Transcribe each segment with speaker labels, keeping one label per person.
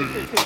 Speaker 1: Mm-hmm.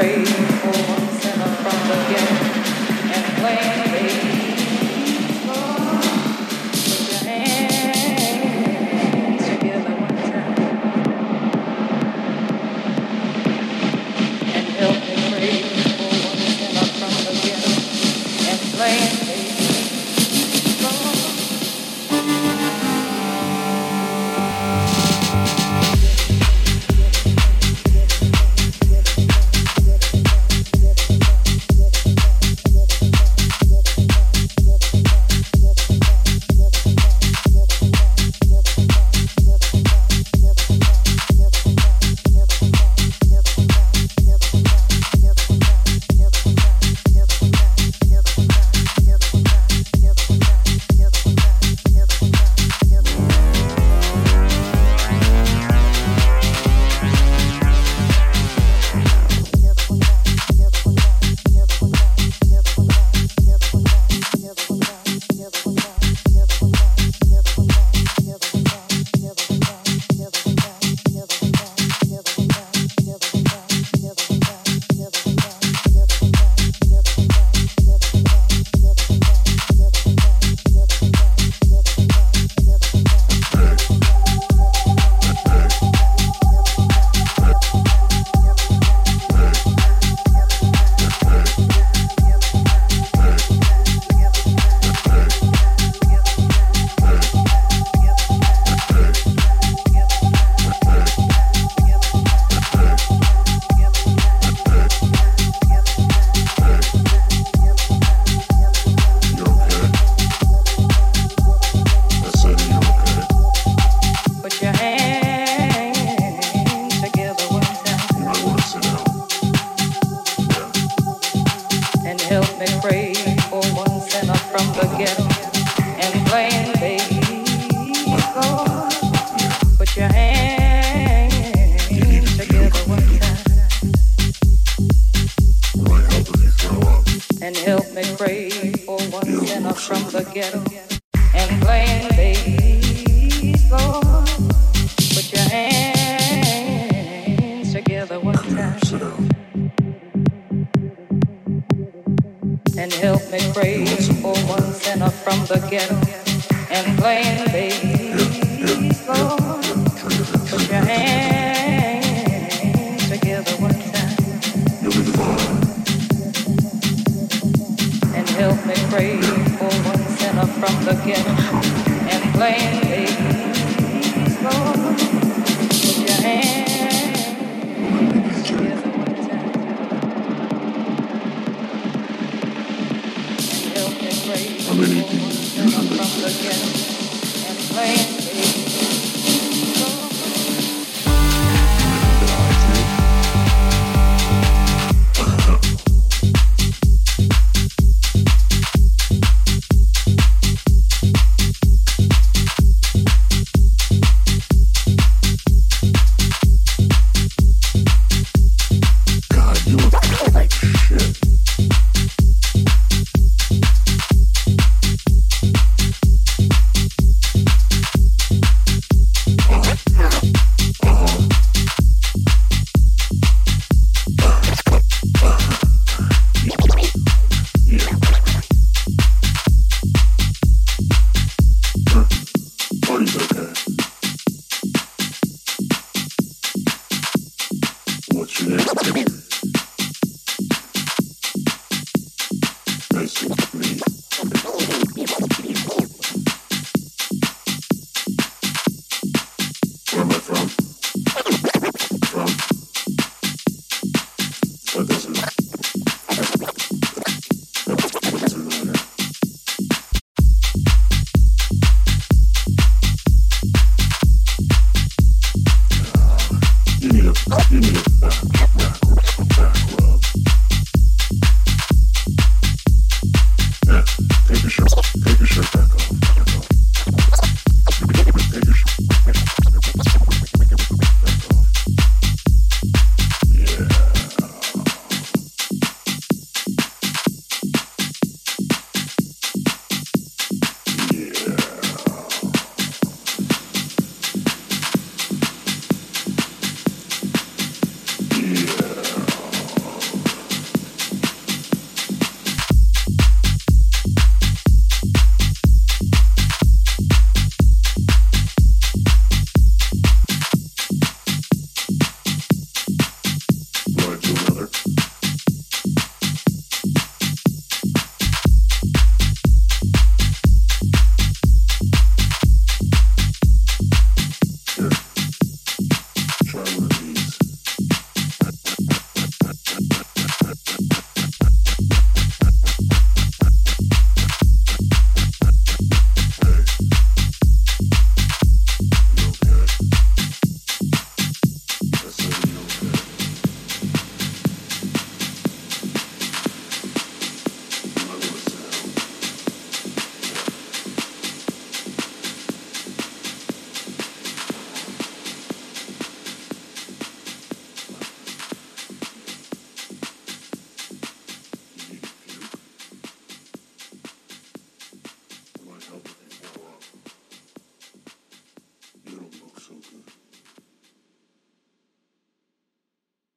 Speaker 2: You need a, you need